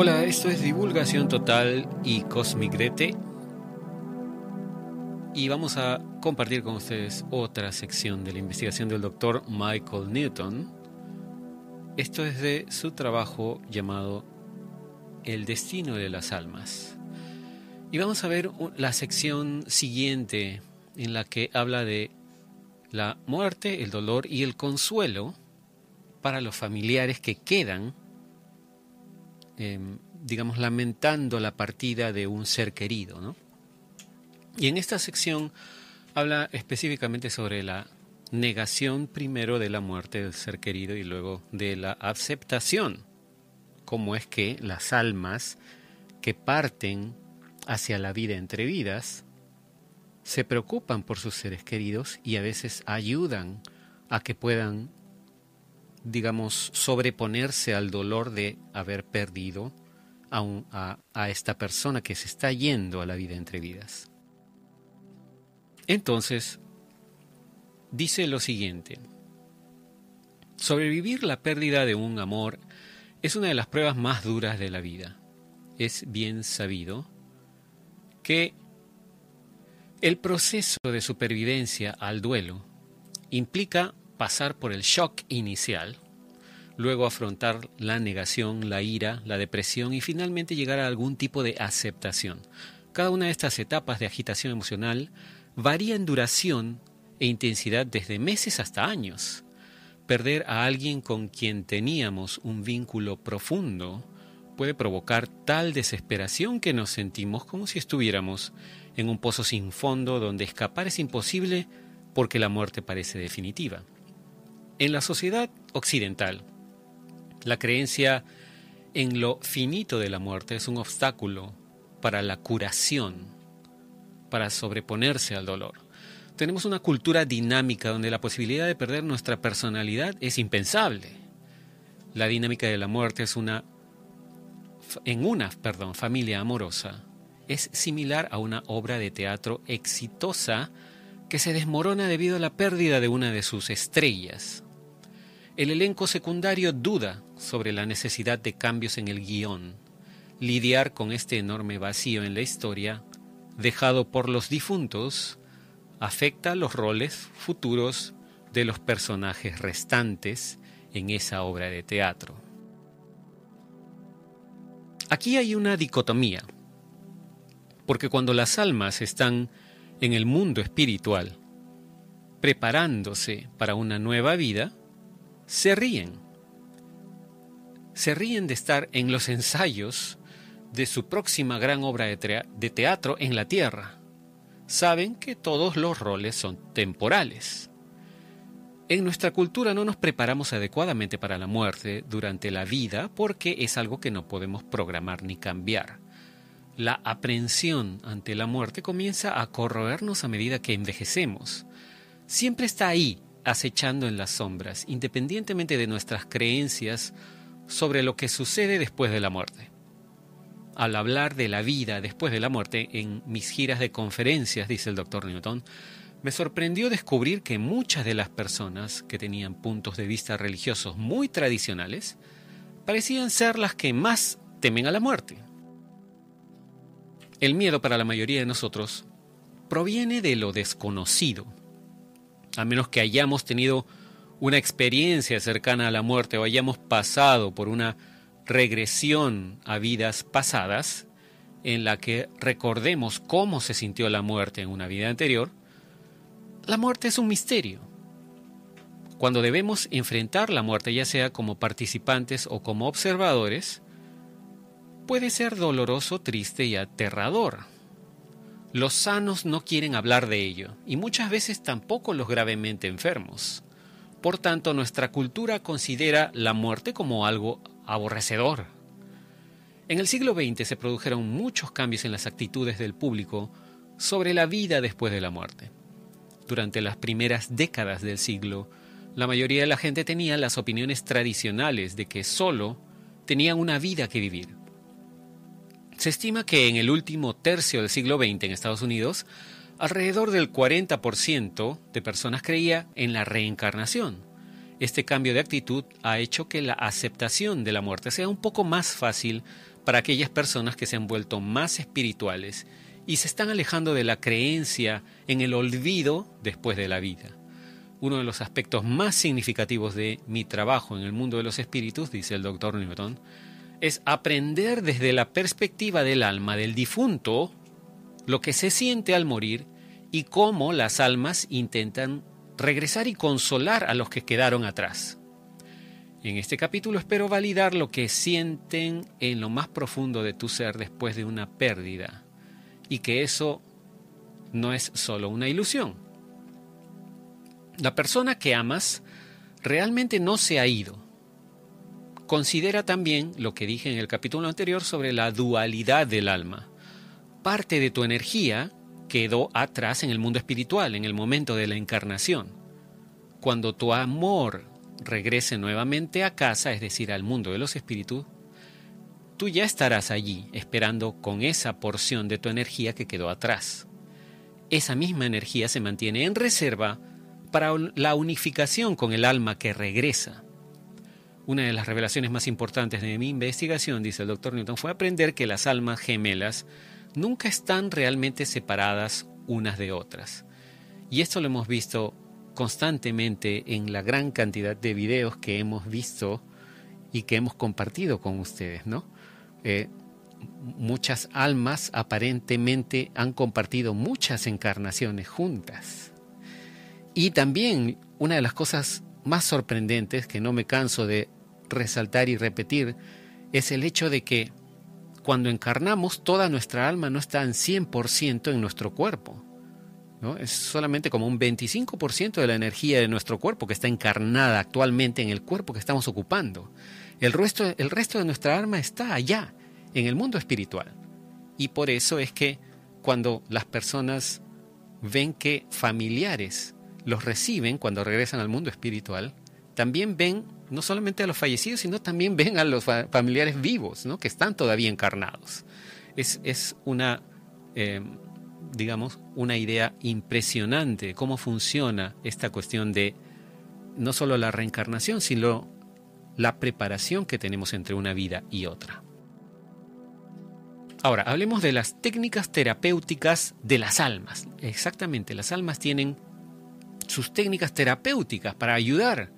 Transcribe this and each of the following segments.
Hola, esto es Divulgación Total y Cosmic. Y vamos a compartir con ustedes otra sección de la investigación del doctor Michael Newton. Esto es de su trabajo llamado El destino de las almas. Y vamos a ver la sección siguiente en la que habla de la muerte, el dolor y el consuelo para los familiares que quedan Em, digamos, lamentando la partida de un ser querido. ¿no? Y en esta sección habla específicamente sobre la negación primero de la muerte del ser querido y luego de la aceptación, como es que las almas que parten hacia la vida entre vidas se preocupan por sus seres queridos y a veces ayudan a que puedan digamos, sobreponerse al dolor de haber perdido a, a, esta persona que se está yendo a la vida entre vidas. Entonces, dice lo siguiente, sobrevivir la pérdida de un amor es una de las pruebas más duras de la vida. Es bien sabido que el proceso de supervivencia al duelo implica pasar por el shock inicial, luego afrontar la negación, la ira, la depresión y finalmente llegar a algún tipo de aceptación. Cada una de estas etapas de agitación emocional varía en duración e intensidad desde meses hasta años. Perder a alguien con quien teníamos un vínculo profundo puede provocar tal desesperación que nos sentimos como si estuviéramos en un pozo sin fondo donde escapar es imposible porque la muerte parece definitiva. En la sociedad occidental, la creencia en lo finito de la muerte es un obstáculo para la curación, para sobreponerse al dolor. Tenemos una cultura dinámica donde la posibilidad de perder nuestra personalidad es impensable. La dinámica de la muerte es una en una, perdón, familia amorosa es similar a una obra de teatro exitosa que se desmorona debido a la pérdida de una de sus estrellas. El elenco secundario duda sobre la necesidad de cambios en el guion. Lidiar con este enorme vacío en la historia, dejado por los difuntos, afecta los roles futuros de los personajes restantes en esa obra de teatro. Aquí hay una dicotomía, porque cuando las almas están en el mundo espiritual, preparándose para una nueva vida, se ríen. Se ríen de estar en los ensayos de su próxima gran obra de, teatro en la Tierra. Saben que todos los roles son temporales. En nuestra cultura no nos preparamos adecuadamente para la muerte durante la vida porque es algo que no podemos programar ni cambiar. La aprensión ante la muerte comienza a corroernos a medida que envejecemos. Siempre está ahí, acechando en las sombras, independientemente de nuestras creencias sobre lo que sucede después de la muerte. Al hablar de la vida después de la muerte en mis giras de conferencias, dice el doctor Newton, me sorprendió descubrir que muchas de las personas que tenían puntos de vista religiosos muy tradicionales parecían ser las que más temen a la muerte. El miedo para la mayoría de nosotros proviene de lo desconocido, a menos que hayamos tenido una experiencia cercana a la muerte o hayamos pasado por una regresión a vidas pasadas en la que recordemos cómo se sintió la muerte en una vida anterior, la muerte es un misterio. Cuando debemos enfrentar la muerte, ya sea como participantes o como observadores, puede ser doloroso, triste y aterrador. Los sanos no quieren hablar de ello, y muchas veces tampoco los gravemente enfermos. Por tanto, nuestra cultura considera la muerte como algo aborrecedor. En el siglo XX se produjeron muchos cambios en las actitudes del público sobre la vida después de la muerte. Durante las primeras décadas del siglo, la mayoría de la gente tenía las opiniones tradicionales de que solo tenían una vida que vivir se estima que en el último tercio del siglo XX en Estados Unidos, alrededor del 40% de personas creía en la reencarnación. Este cambio de actitud ha hecho que la aceptación de la muerte sea un poco más fácil para aquellas personas que se han vuelto más espirituales y se están alejando de la creencia en el olvido después de la vida. Uno de los aspectos más significativos de mi trabajo en el mundo de los espíritus, dice el doctor Newton, es aprender desde la perspectiva del alma del difunto lo que se siente al morir y cómo las almas intentan regresar y consolar a los que quedaron atrás. En este capítulo espero validar lo que sienten en lo más profundo de tu ser después de una pérdida y que eso no es solo una ilusión. La persona que amas realmente no se ha ido. Considera también lo que dije en el capítulo anterior sobre la dualidad del alma. Parte de tu energía quedó atrás en el mundo espiritual, en el momento de la encarnación. Cuando tu amor regrese nuevamente a casa, es decir, al mundo de los espíritus, tú ya estarás allí esperando con esa porción de tu energía que quedó atrás. Esa misma energía se mantiene en reserva para la unificación con el alma que regresa. Una de las revelaciones más importantes de mi investigación, dice el doctor Newton, fue aprender que las almas gemelas nunca están realmente separadas unas de otras. Y esto lo hemos visto constantemente en la gran cantidad de videos que hemos visto y que hemos compartido con ustedes, ¿no? Eh, muchas almas aparentemente han compartido muchas encarnaciones juntas. Y también una de las cosas más sorprendentes que no me canso de resaltar y repetir es el hecho de que cuando encarnamos, toda nuestra alma no está en 100% en nuestro cuerpo. ¿no? Es solamente como un 25% de la energía de nuestro cuerpo que está encarnada actualmente en el cuerpo que estamos ocupando. El resto, el resto de nuestra alma está allá, en el mundo espiritual. Y por eso es que cuando las personas ven que familiares los reciben cuando regresan al mundo espiritual, también ven no solamente a los fallecidos, sino también ven a los familiares vivos, ¿no? que están todavía encarnados. Es, es una, eh, digamos, una idea impresionante cómo funciona esta cuestión de no solo la reencarnación, sino la preparación que tenemos entre una vida y otra. Ahora, hablemos de las técnicas terapéuticas de las almas. Exactamente, las almas tienen sus técnicas terapéuticas para ayudar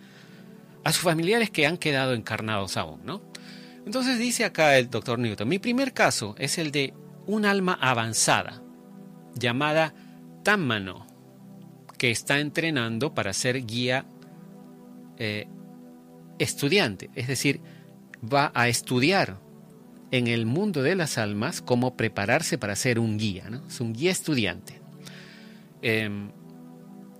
a sus familiares que han quedado encarnados aún, ¿no? Entonces dice acá el doctor Newton, mi primer caso es el de un alma avanzada, llamada Tammano, que está entrenando para ser guía eh, estudiante, es decir, va a estudiar en el mundo de las almas cómo prepararse para ser un guía, ¿no? es un guía estudiante. Em,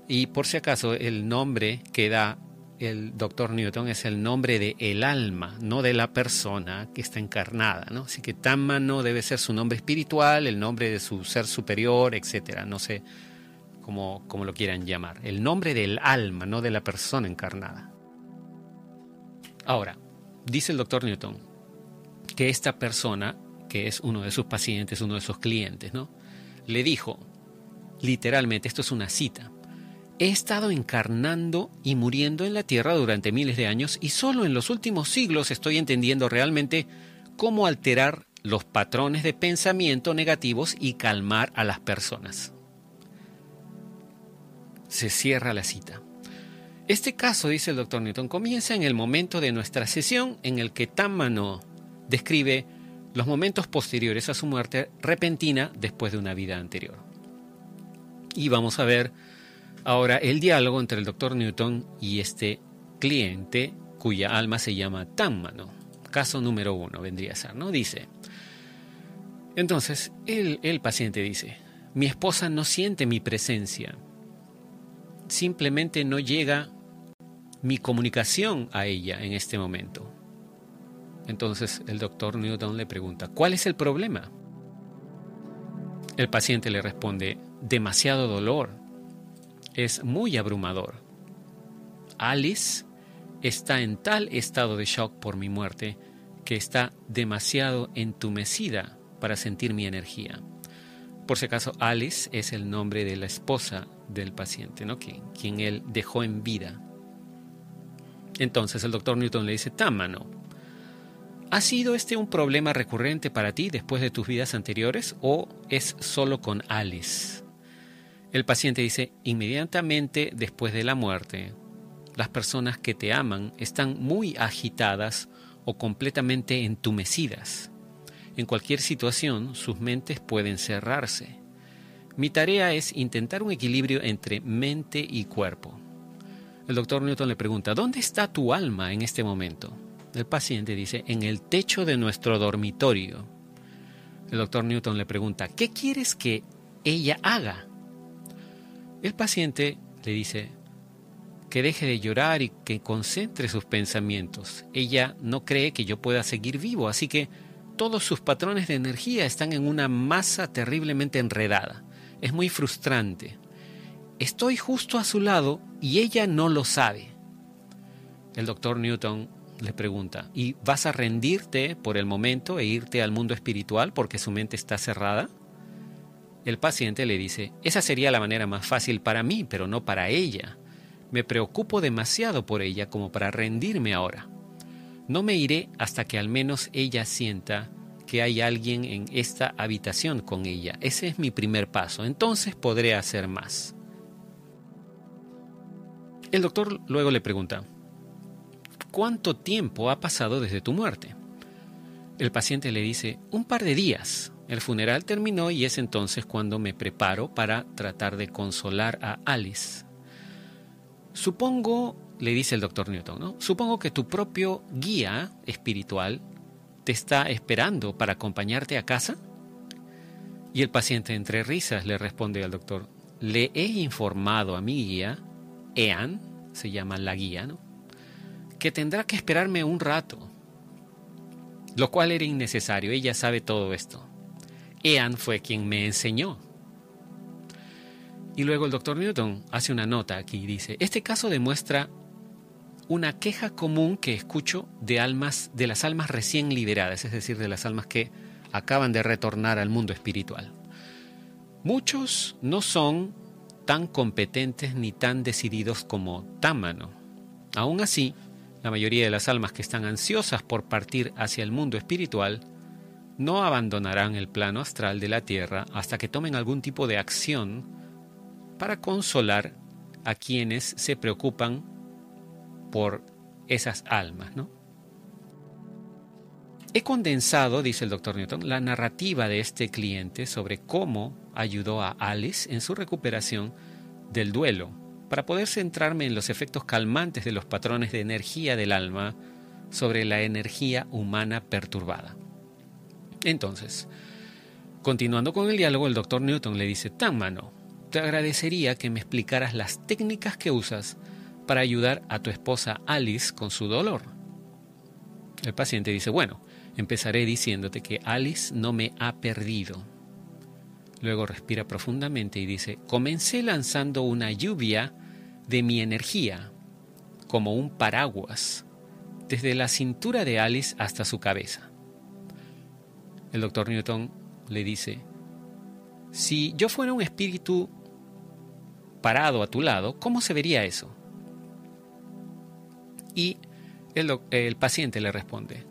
y por si acaso, el nombre que da el doctor Newton es el nombre de el alma, no de la persona que está encarnada, ¿no? Así que Tamma no debe ser su nombre espiritual, el nombre de su ser superior, etcétera, no sé cómo, cómo lo quieran llamar. El nombre del alma, no de la persona encarnada. Ahora, dice el doctor Newton que esta persona, que es uno de sus pacientes, uno de sus clientes, ¿no? Le dijo, literalmente, esto es una cita, He estado encarnando y muriendo en la Tierra durante miles de años y solo en los últimos siglos estoy entendiendo realmente cómo alterar los patrones de pensamiento negativos y calmar a las personas. Se cierra la cita. Este caso, dice el doctor Newton, comienza en el momento de nuestra sesión en el que Tammano describe los momentos posteriores a su muerte repentina después de una vida anterior. Y vamos a ver Ahora, el diálogo entre el doctor Newton y este cliente, cuya alma se llama Tammano. Caso número uno vendría a ser, ¿no? Dice. Entonces, el, el paciente dice, mi esposa no siente mi presencia. Simplemente no llega mi comunicación a ella en este momento. Entonces el doctor Newton le pregunta, ¿cuál es el problema? El paciente le responde, demasiado dolor, es muy abrumador. Alice está en tal estado de shock por mi muerte que está demasiado entumecida para sentir mi energía. Por si acaso, Alice es el nombre de la esposa del paciente, ¿no? quien, quien él dejó en vida. Entonces el doctor Newton le dice, Támano, ¿Ha sido este un problema recurrente para ti después de tus vidas anteriores o es solo con Alice? El paciente dice, inmediatamente después de la muerte, las personas que te aman están muy agitadas o completamente entumecidas. En cualquier situación, sus mentes pueden cerrarse. Mi tarea es intentar un equilibrio entre mente y cuerpo. El doctor Newton le pregunta, ¿dónde está tu alma en este momento? El paciente dice, en el techo de nuestro dormitorio. El doctor Newton le pregunta, ¿qué quieres que ella haga? El paciente le dice, que deje de llorar y que concentre sus pensamientos. Ella no cree que yo pueda seguir vivo, así que todos sus patrones de energía están en una masa terriblemente enredada. Es muy frustrante. Estoy justo a su lado y ella no lo sabe. El doctor Newton le pregunta, ¿y vas a rendirte por el momento e irte al mundo espiritual porque su mente está cerrada? El paciente le dice, esa sería la manera más fácil para mí, pero no para ella. Me preocupo demasiado por ella como para rendirme ahora. No me iré hasta que al menos ella sienta que hay alguien en esta habitación con ella. Ese es mi primer paso. Entonces podré hacer más. El doctor luego le pregunta, ¿cuánto tiempo ha pasado desde tu muerte? El paciente le dice, un par de días. El funeral terminó y es entonces cuando me preparo para tratar de consolar a Alice. Supongo, le dice el doctor Newton. Supongo que tu propio guía espiritual te está esperando para acompañarte a casa. Y el paciente entre risas le responde al doctor, le he informado a mi guía, Ean, se llama la guía, ¿no? que tendrá que esperarme un rato, lo cual era innecesario, ella sabe todo esto. Ean fue quien me enseñó y luego el doctor Newton hace una nota aquí y dice, este caso demuestra una queja común que escucho de almas, de las almas recién liberadas, es decir, de las almas que acaban de retornar al mundo espiritual. Muchos no son tan competentes ni tan decididos como Támano. Aún así, la mayoría de las almas que están ansiosas por partir hacia el mundo espiritual no abandonarán el plano astral de la Tierra hasta que tomen algún tipo de acción para consolar a quienes se preocupan por esas almas, ¿no? He condensado, dice el doctor Newton, la narrativa de este cliente sobre cómo ayudó a Alice en su recuperación del duelo, para poder centrarme en los efectos calmantes de los patrones de energía del alma sobre la energía humana perturbada. Entonces, continuando con el diálogo, el doctor Newton le dice, tan mano, te agradecería que me explicaras las técnicas que usas para ayudar a tu esposa Alice con su dolor. El paciente dice, bueno, empezaré diciéndote que Alice no me ha perdido. Luego respira profundamente y dice, comencé lanzando una lluvia de mi energía, como un paraguas, desde la cintura de Alice hasta su cabeza. El doctor Newton le dice, si yo fuera un espíritu parado a tu lado, ¿cómo se vería eso? Y el, paciente le responde,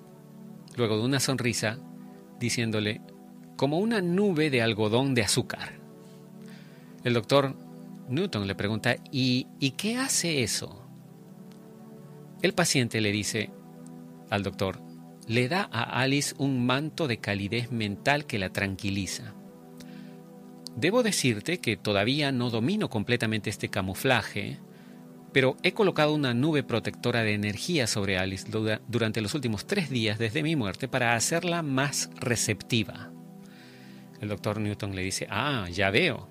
luego de una sonrisa, diciéndole, como una nube de algodón de azúcar. El doctor Newton le pregunta, ¿y, ¿y qué hace eso? El paciente le dice al doctor, le da a Alice un manto de calidez mental que la tranquiliza. Debo decirte que todavía no domino completamente este camuflaje, pero he colocado una nube protectora de energía sobre Alice durante los últimos tres días desde mi muerte para hacerla más receptiva. El doctor Newton le dice, ah, ya veo,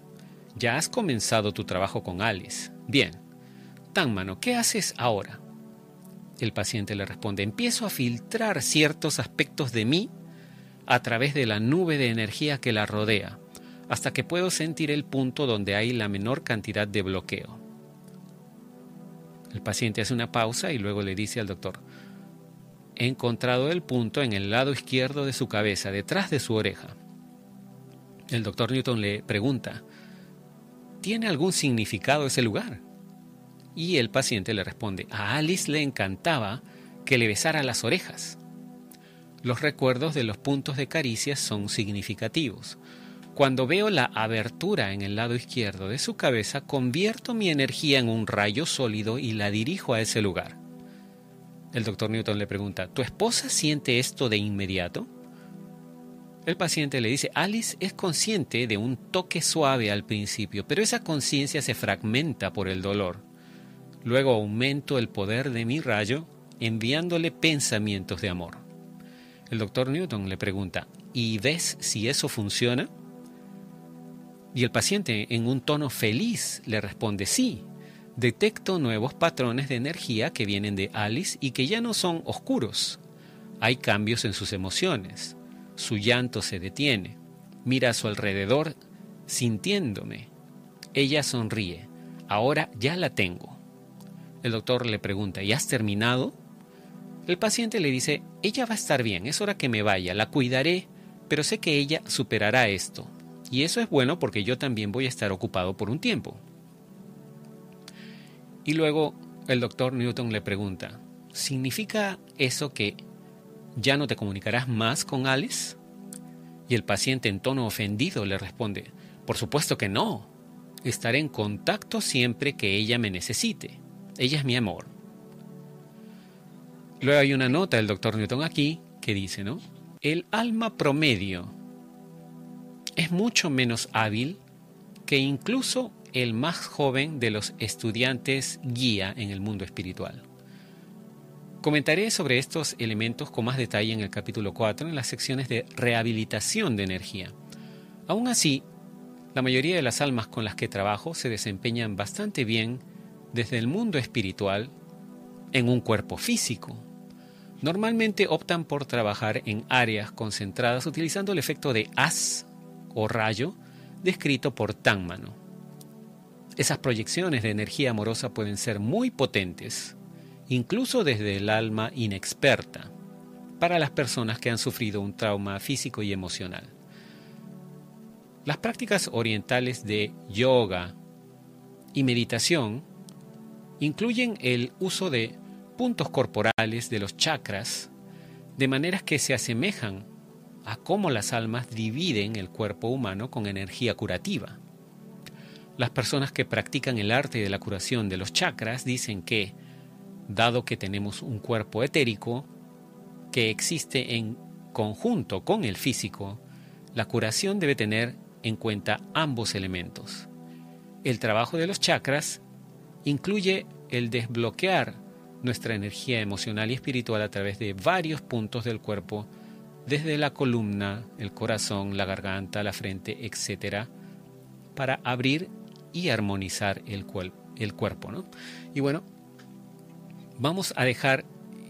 ya has comenzado tu trabajo con Alice. Bien, Tanmano, ¿qué haces ahora? El paciente le responde, empiezo a filtrar ciertos aspectos de mí a través de la nube de energía que la rodea hasta que puedo sentir el punto donde hay la menor cantidad de bloqueo. El paciente hace una pausa y luego le dice al doctor, he encontrado el punto en el lado izquierdo de su cabeza, detrás de su oreja. El doctor Newton le pregunta, ¿tiene algún significado ese lugar? Y el paciente le responde, a Alice le encantaba que le besara las orejas. los recuerdos de los puntos de caricia son significativos. Cuando veo la abertura en el lado izquierdo de su cabeza, convierto mi energía en un rayo sólido y la dirijo a ese lugar. El doctor Newton le pregunta, ¿tu esposa siente esto de inmediato? El paciente le dice, Alice es consciente de un toque suave al principio, pero esa conciencia se fragmenta por el dolor. Luego aumento el poder de mi rayo enviándole pensamientos de amor. El doctor Newton le pregunta, ¿y ves si eso funciona? Y el paciente en un tono feliz le responde, sí, detecto nuevos patrones de energía que vienen de Alice y que ya no son oscuros. Hay cambios en sus emociones. Su llanto se detiene. Mira a su alrededor sintiéndome. Ella sonríe. Ahora ya la tengo. El doctor le pregunta, ¿y has terminado? El paciente le dice, ella va a estar bien, es hora que me vaya, la cuidaré, pero sé que ella superará esto. Y eso es bueno porque yo también voy a estar ocupado por un tiempo. Y luego el doctor Newton le pregunta, ¿significa eso que ya no te comunicarás más con Alice? Y el paciente en tono ofendido le responde, por supuesto que no. Estaré en contacto siempre que ella me necesite. Ella es mi amor. Luego hay una nota del doctor Newton aquí que dice, ¿no? El alma promedio es mucho menos hábil que incluso el más joven de los estudiantes guía en el mundo espiritual. Comentaré sobre estos elementos con más detalle en el capítulo 4 en las secciones de rehabilitación de energía. Aún así, la mayoría de las almas con las que trabajo se desempeñan bastante bien desde el mundo espiritual en un cuerpo físico. Normalmente optan por trabajar en áreas concentradas utilizando el efecto de haz o rayo descrito por Tanmano. Esas proyecciones de energía amorosa pueden ser muy potentes, incluso desde el alma inexperta, para las personas que han sufrido un trauma físico y emocional. Las prácticas orientales de yoga y meditación incluyen el uso de puntos corporales de los chakras de maneras que se asemejan a cómo las almas dividen el cuerpo humano con energía curativa. Las personas que practican el arte de la curación de los chakras dicen que, dado que tenemos un cuerpo etérico que existe en conjunto con el físico, la curación debe tener en cuenta ambos elementos. El trabajo de los chakras incluye el desbloquear nuestra energía emocional y espiritual a través de varios puntos del cuerpo, desde la columna, el corazón, la garganta, la frente, etc., para abrir y armonizar el, el cuerpo. ¿no? Y bueno, vamos a dejar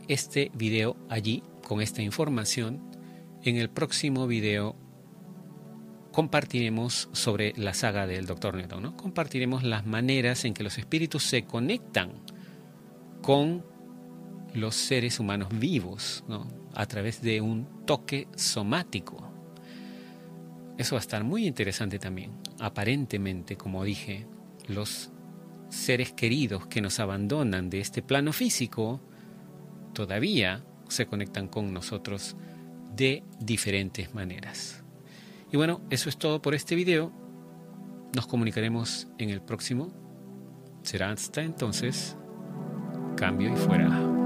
este video allí con esta información. En el próximo video compartiremos sobre la saga del Dr. Newton, ¿no? Compartiremos las maneras en que los espíritus se conectan con los seres humanos vivos, A través de un toque somático. Eso va a estar muy interesante también. Aparentemente, como dije, los seres queridos que nos abandonan de este plano físico todavía se conectan con nosotros de diferentes maneras. Y bueno, eso es todo por este video. Nos comunicaremos en el próximo. Será hasta entonces. Cambio y fuera.